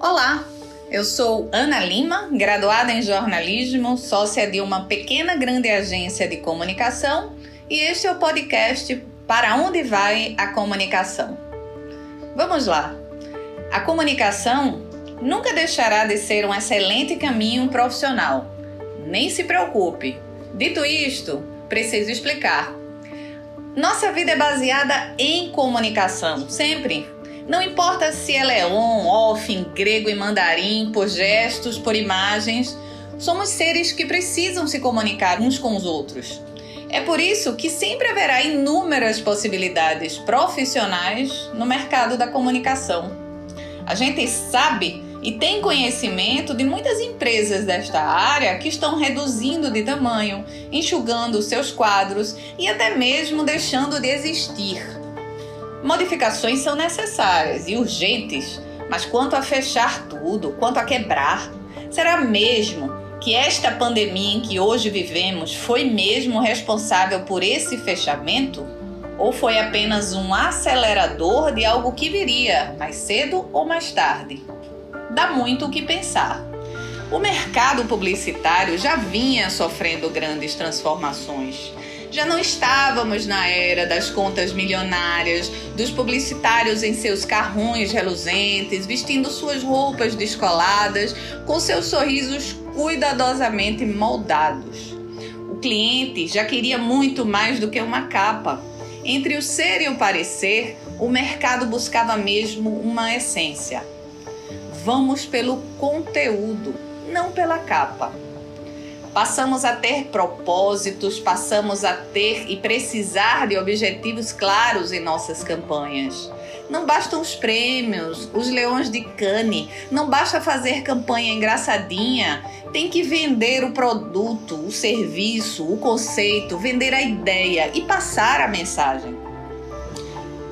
Olá, eu sou Ana Lima, graduada em jornalismo, sócia de uma pequena grande agência de comunicação, e este é o podcast Para Onde Vai a Comunicação. Vamos lá. A comunicação nunca deixará de ser um excelente caminho profissional. Nem se preocupe. Dito isto, preciso explicar. Nossa vida é baseada em comunicação, sempre. Não importa se ela é on, off, em grego e mandarim, por gestos, por imagens, somos seres que precisam se comunicar uns com os outros. É por isso que sempre haverá inúmeras possibilidades profissionais no mercado da comunicação. A gente sabe e tem conhecimento de muitas empresas desta área que estão reduzindo de tamanho, enxugando seus quadros e até mesmo deixando de existir. Modificações são necessárias e urgentes, mas quanto a fechar tudo, quanto a quebrar, será mesmo que esta pandemia em que hoje vivemos foi mesmo responsável por esse fechamento? Ou foi apenas um acelerador de algo que viria mais cedo ou mais tarde? Dá muito o que pensar. O mercado publicitário já vinha sofrendo grandes transformações. Já não estávamos na era das contas milionárias, dos publicitários em seus carrões reluzentes, vestindo suas roupas descoladas, com seus sorrisos cuidadosamente moldados. O cliente já queria muito mais do que uma capa. Entre o ser e o parecer, o mercado buscava mesmo uma essência vamos pelo conteúdo, não pela capa. Passamos a ter propósitos, passamos a ter e precisar de objetivos claros em nossas campanhas. Não bastam os prêmios, os leões de cane, não basta fazer campanha engraçadinha, tem que vender o produto, o serviço, o conceito, vender a ideia e passar a mensagem.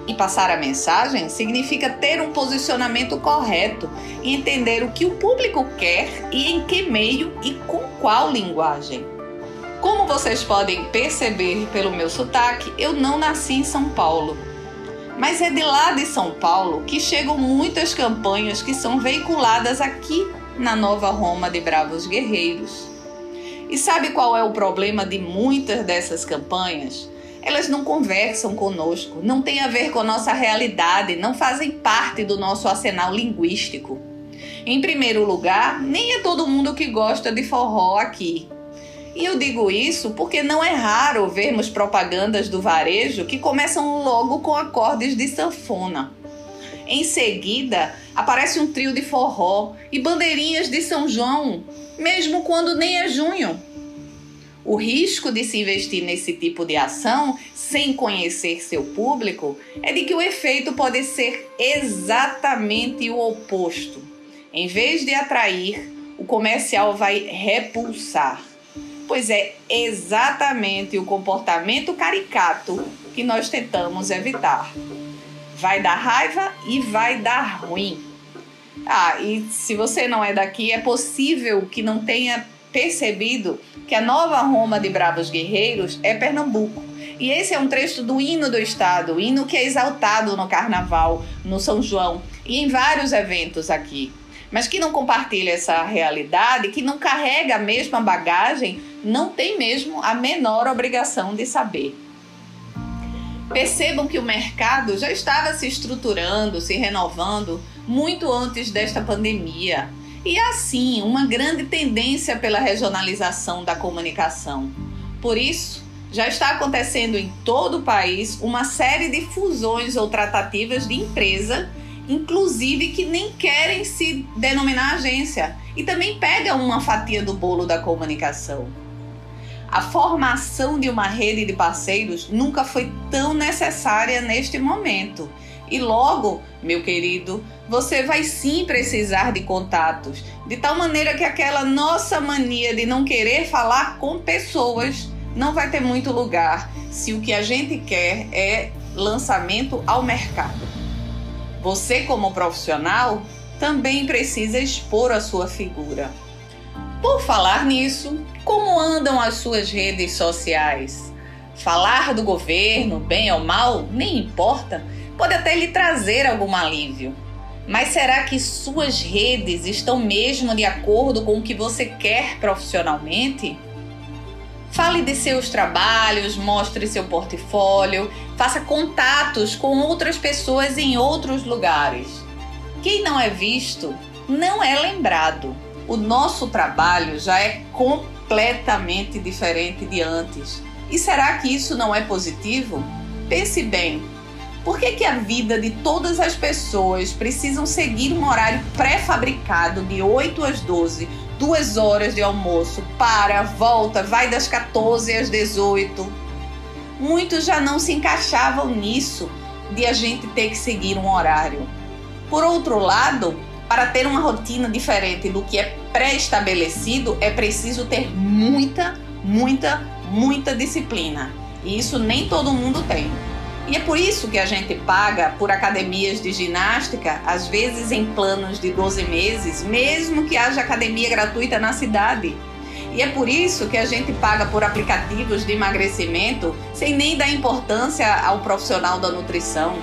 E passar a mensagem significa ter um posicionamento correto e entender o que o público quer e em que meio e com qual linguagem. Como vocês podem perceber pelo meu sotaque, eu não nasci em São Paulo. Mas é de lá de São Paulo que chegam muitas campanhas que são veiculadas aqui na Nova Roma de Bravos Guerreiros. E sabe qual é o problema de muitas dessas campanhas? Elas não conversam conosco, não têm a ver com a nossa realidade, não fazem parte do nosso arsenal linguístico. Em primeiro lugar, nem é todo mundo que gosta de forró aqui. E eu digo isso porque não é raro vermos propagandas do varejo que começam logo com acordes de sanfona. Em seguida, aparece um trio de forró e bandeirinhas de São João, mesmo quando nem é junho. O risco de se investir nesse tipo de ação sem conhecer seu público é de que o efeito pode ser exatamente o oposto. Em vez de atrair, o comercial vai repulsar, pois é exatamente o comportamento caricato que nós tentamos evitar. Vai dar raiva e vai dar ruim. Ah, e se você não é daqui, é possível que não tenha percebido que a nova Roma de Bravos Guerreiros é Pernambuco. E esse é um trecho do hino do estado, hino que é exaltado no carnaval, no São João e em vários eventos aqui. Mas que não compartilha essa realidade, que não carrega a mesma bagagem, não tem mesmo a menor obrigação de saber. Percebam que o mercado já estava se estruturando, se renovando muito antes desta pandemia. E assim, uma grande tendência pela regionalização da comunicação. Por isso, já está acontecendo em todo o país uma série de fusões ou tratativas de empresa, inclusive que nem querem se denominar agência, e também pegam uma fatia do bolo da comunicação. A formação de uma rede de parceiros nunca foi tão necessária neste momento e logo, meu querido, você vai sim precisar de contatos, de tal maneira que aquela nossa mania de não querer falar com pessoas não vai ter muito lugar se o que a gente quer é lançamento ao mercado. Você, como profissional, também precisa expor a sua figura. Por falar nisso, como andam as suas redes sociais? Falar do governo, bem ou mal, nem importa, pode até lhe trazer algum alívio. Mas será que suas redes estão mesmo de acordo com o que você quer profissionalmente? Fale de seus trabalhos, mostre seu portfólio, faça contatos com outras pessoas em outros lugares. Quem não é visto não é lembrado. O nosso trabalho já é completamente diferente de antes. E será que isso não é positivo? Pense bem. Por que, que a vida de todas as pessoas precisam seguir um horário pré-fabricado de 8 às 12, duas horas de almoço, para, volta, vai das 14 às 18? Muitos já não se encaixavam nisso de a gente ter que seguir um horário. Por outro lado, para ter uma rotina diferente do que é pré-estabelecido, é preciso ter muita, muita, muita disciplina. E isso nem todo mundo tem. E é por isso que a gente paga por academias de ginástica, às vezes em planos de 12 meses, mesmo que haja academia gratuita na cidade. E é por isso que a gente paga por aplicativos de emagrecimento sem nem dar importância ao profissional da nutrição.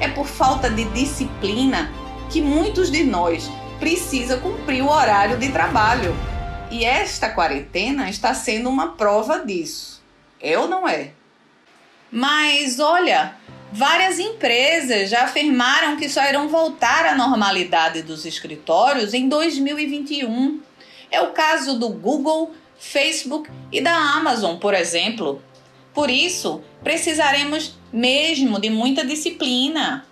É por falta de disciplina que muitos de nós precisa cumprir o horário de trabalho. E esta quarentena está sendo uma prova disso. É ou não é? Mas olha, várias empresas já afirmaram que só irão voltar à normalidade dos escritórios em 2021. É o caso do Google, Facebook e da Amazon, por exemplo. Por isso, precisaremos mesmo de muita disciplina.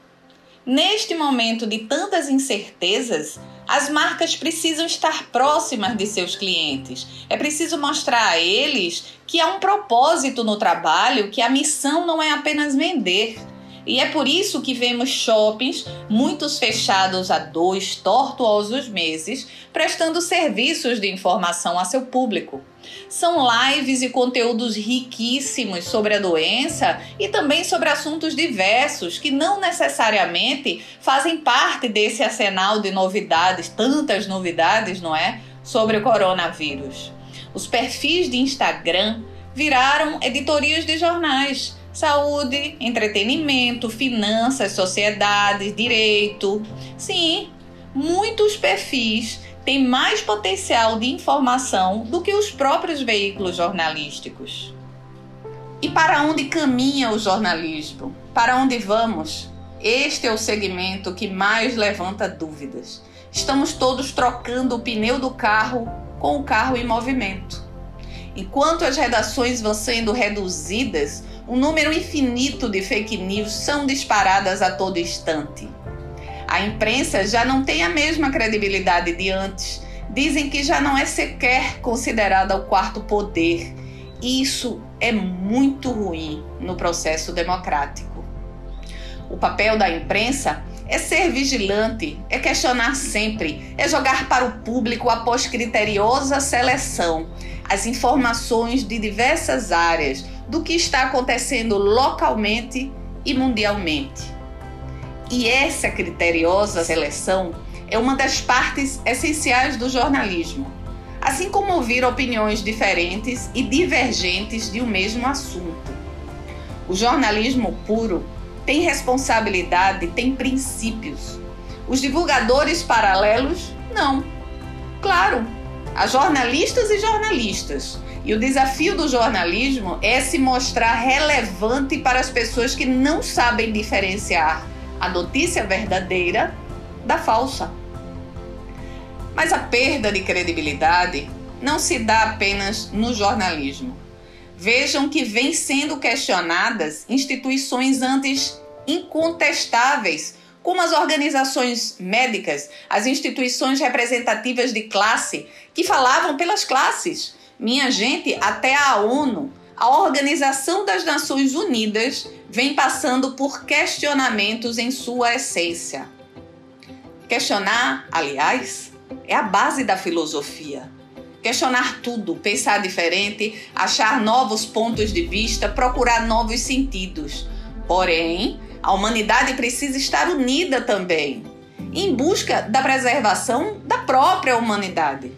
Neste momento de tantas incertezas, as marcas precisam estar próximas de seus clientes. É preciso mostrar a eles que há um propósito no trabalho, que a missão não é apenas vender. E é por isso que vemos shoppings, muitos fechados há dois tortuosos meses, prestando serviços de informação a seu público. São lives e conteúdos riquíssimos sobre a doença e também sobre assuntos diversos que não necessariamente fazem parte desse arsenal de novidades, tantas novidades, não é? Sobre o coronavírus. Os perfis de Instagram viraram editorias de jornais. Saúde, entretenimento, finanças, sociedade, direito. Sim, muitos perfis tem mais potencial de informação do que os próprios veículos jornalísticos. E para onde caminha o jornalismo? Para onde vamos? Este é o segmento que mais levanta dúvidas. Estamos todos trocando o pneu do carro com o carro em movimento. Enquanto as redações vão sendo reduzidas, um número infinito de fake news são disparadas a todo instante. A imprensa já não tem a mesma credibilidade de antes. Dizem que já não é sequer considerada o quarto poder. Isso é muito ruim no processo democrático. O papel da imprensa é ser vigilante, é questionar sempre, é jogar para o público após criteriosa seleção as informações de diversas áreas do que está acontecendo localmente e mundialmente. E essa criteriosa seleção é uma das partes essenciais do jornalismo, assim como ouvir opiniões diferentes e divergentes de um mesmo assunto. O jornalismo puro tem responsabilidade, tem princípios. Os divulgadores paralelos, não. Claro, há jornalistas e jornalistas. E o desafio do jornalismo é se mostrar relevante para as pessoas que não sabem diferenciar a notícia verdadeira da falsa. Mas a perda de credibilidade não se dá apenas no jornalismo. Vejam que vem sendo questionadas instituições antes incontestáveis, como as organizações médicas, as instituições representativas de classe, que falavam pelas classes. Minha gente, até a ONU, a Organização das Nações Unidas, vem passando por questionamentos em sua essência. Questionar, aliás, é a base da filosofia. Questionar tudo, pensar diferente, achar novos pontos de vista, procurar novos sentidos. Porém, a humanidade precisa estar unida também, em busca da preservação da própria humanidade.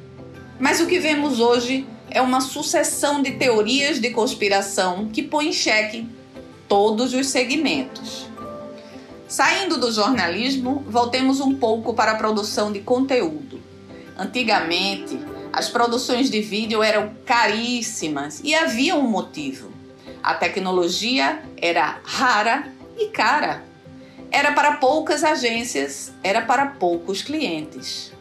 Mas o que vemos hoje é uma sucessão de teorias de conspiração que põe em xeque todos os segmentos. Saindo do jornalismo, voltemos um pouco para a produção de conteúdo. Antigamente, as produções de vídeo eram caríssimas e havia um motivo. A tecnologia era rara e cara. Era para poucas agências, era para poucos clientes.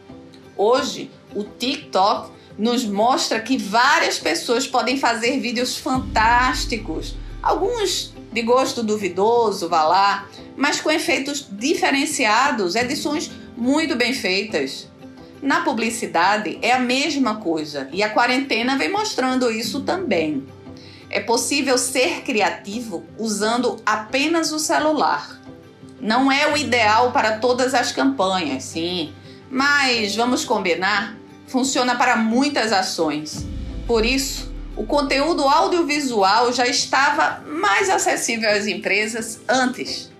Hoje, o TikTok nos mostra que várias pessoas podem fazer vídeos fantásticos, alguns de gosto duvidoso, vá lá, mas com efeitos diferenciados, edições muito bem feitas. Na publicidade é a mesma coisa e a quarentena vem mostrando isso também. É possível ser criativo usando apenas o celular. Não é o ideal para todas as campanhas, sim, mas vamos combinar, funciona para muitas ações. Por isso, o conteúdo audiovisual já estava mais acessível às empresas antes.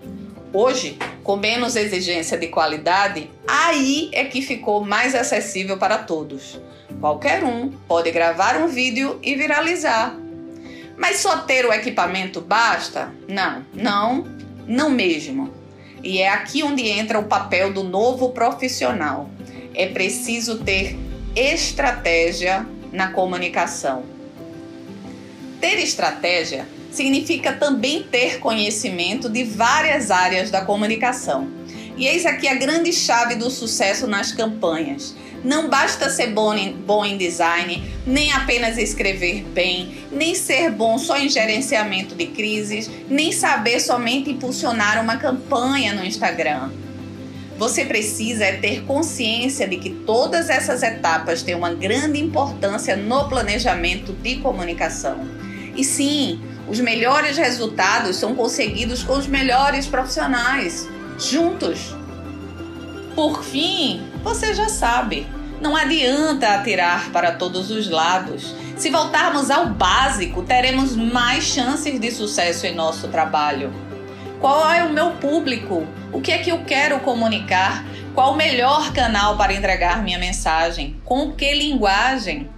Hoje, com menos exigência de qualidade, aí é que ficou mais acessível para todos. Qualquer um pode gravar um vídeo e viralizar. Mas só ter o equipamento basta? Não, não, não mesmo. E é aqui onde entra o papel do novo profissional. É preciso ter estratégia na comunicação. Ter estratégia significa também ter conhecimento de várias áreas da comunicação. E eis aqui a grande chave do sucesso nas campanhas. Não basta ser bom em, bom em design, nem apenas escrever bem, nem ser bom só em gerenciamento de crises, nem saber somente impulsionar uma campanha no Instagram. Você precisa é ter consciência de que todas essas etapas têm uma grande importância no planejamento de comunicação. E sim, os melhores resultados são conseguidos com os melhores profissionais, juntos. Por fim, você já sabe, não adianta atirar para todos os lados. Se voltarmos ao básico, teremos mais chances de sucesso em nosso trabalho. Qual é o meu público? O que é que eu quero comunicar? Qual o melhor canal para entregar minha mensagem? Com que linguagem?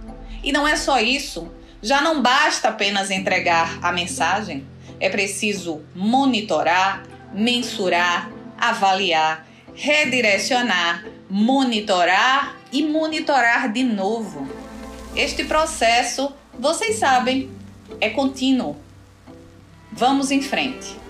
E não é só isso. Já não basta apenas entregar a mensagem, é preciso monitorar, mensurar, avaliar, redirecionar, monitorar e monitorar de novo. Este processo, vocês sabem, é contínuo. Vamos em frente.